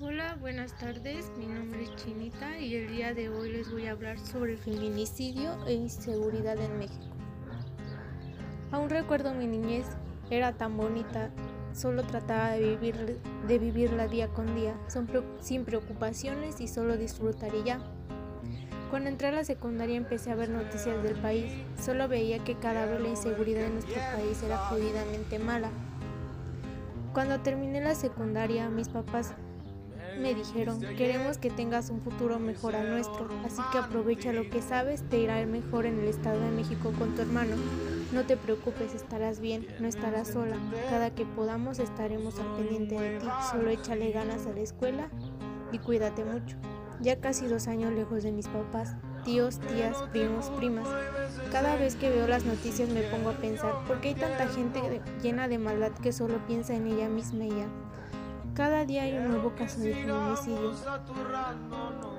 Hola, buenas tardes. Mi nombre es Chinita y el día de hoy les voy a hablar sobre el feminicidio e inseguridad en México. Aún recuerdo mi niñez, era tan bonita, solo trataba de, vivir, de vivirla día con día, sin preocupaciones y solo disfrutar y ya. Cuando entré a la secundaria empecé a ver noticias del país, solo veía que cada vez la inseguridad en nuestro país era jodidamente mala. Cuando terminé la secundaria, mis papás me dijeron, queremos que tengas un futuro mejor al nuestro, así que aprovecha lo que sabes, te irá mejor en el Estado de México con tu hermano. No te preocupes, estarás bien, no estarás sola. Cada que podamos estaremos al pendiente de ti, solo échale ganas a la escuela y cuídate mucho. Ya casi dos años lejos de mis papás, tíos, tías, primos, primas. Cada vez que veo las noticias me pongo a pensar, ¿por qué hay tanta gente llena de maldad que solo piensa en ella misma y ya? Cada día hay un nuevo caso de feminicidio.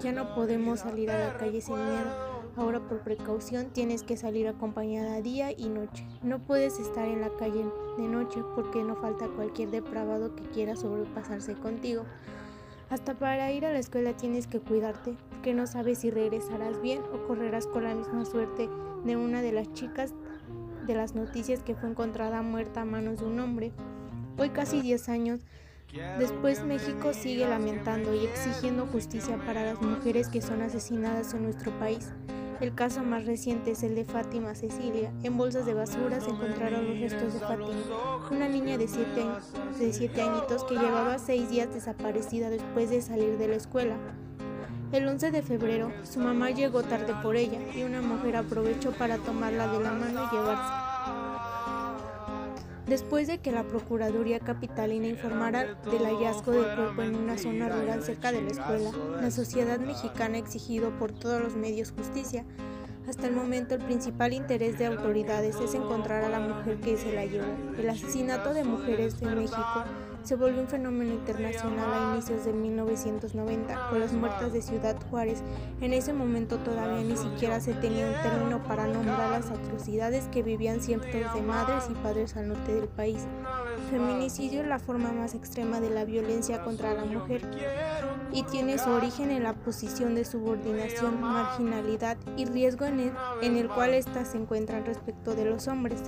Ya no podemos salir a la calle sin miedo. Ahora por precaución tienes que salir acompañada día y noche. No puedes estar en la calle de noche porque no falta cualquier depravado que quiera sobrepasarse contigo. Hasta para ir a la escuela tienes que cuidarte, porque no sabes si regresarás bien o correrás con la misma suerte de una de las chicas de las noticias que fue encontrada muerta a manos de un hombre. Hoy casi 10 años Después México sigue lamentando y exigiendo justicia para las mujeres que son asesinadas en nuestro país. El caso más reciente es el de Fátima Cecilia. En bolsas de basura se encontraron los restos de Fátima, una niña de 7 de siete añitos que llevaba 6 días desaparecida después de salir de la escuela. El 11 de febrero, su mamá llegó tarde por ella y una mujer aprovechó para tomarla de la mano y llevarse. Después de que la Procuraduría Capitalina informara del hallazgo del cuerpo en una zona rural cerca de la escuela, la sociedad mexicana ha exigido por todos los medios justicia. Hasta el momento el principal interés de autoridades es encontrar a la mujer que se la llevó. El asesinato de mujeres en México se volvió un fenómeno internacional a inicios de 1990 con las muertas de Ciudad Juárez. En ese momento todavía ni siquiera se tenía un término para nombrar las atrocidades que vivían cientos de madres y padres al norte del país. Feminicidio es la forma más extrema de la violencia contra la mujer y tiene su origen en la posición de subordinación, marginalidad y riesgo en el, cual éstas se encuentran respecto de los hombres.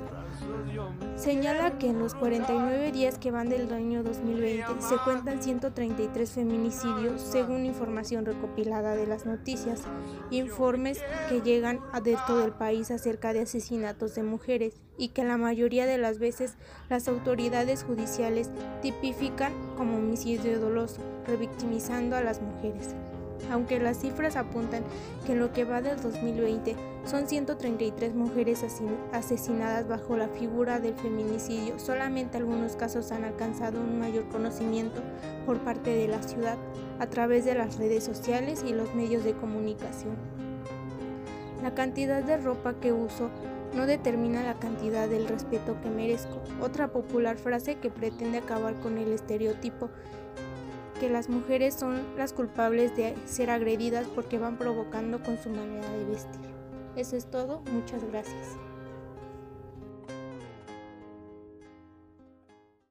Señala que en los 49 días que van del año 2020 se cuentan 133 feminicidios según información recopilada de las noticias, informes que llegan a de todo el país acerca de asesinatos de mujeres y que la mayoría de las veces las autoridades judiciales tipifican como homicidio doloso, revictimizando a las mujeres aunque las cifras apuntan que en lo que va del 2020 son 133 mujeres asesinadas bajo la figura del feminicidio, solamente algunos casos han alcanzado un mayor conocimiento por parte de la ciudad a través de las redes sociales y los medios de comunicación. La cantidad de ropa que uso no determina la cantidad del respeto que merezco. Otra popular frase que pretende acabar con el estereotipo que las mujeres son las culpables de ser agredidas porque van provocando con su manera de vestir. Eso es todo, muchas gracias.